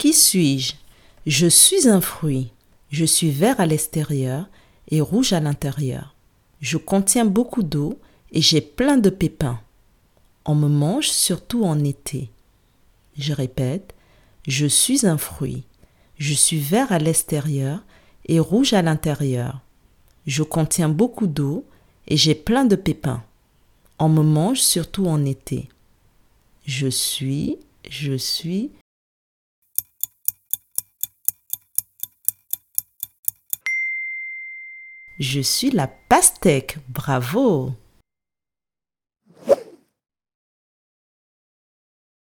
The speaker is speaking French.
Qui suis-je? Je suis un fruit. Je suis vert à l'extérieur et rouge à l'intérieur. Je contiens beaucoup d'eau et j'ai plein de pépins. On me mange surtout en été. Je répète, je suis un fruit. Je suis vert à l'extérieur et rouge à l'intérieur. Je contiens beaucoup d'eau et j'ai plein de pépins. On me mange surtout en été. Je suis, je suis. Je suis la pastèque. Bravo.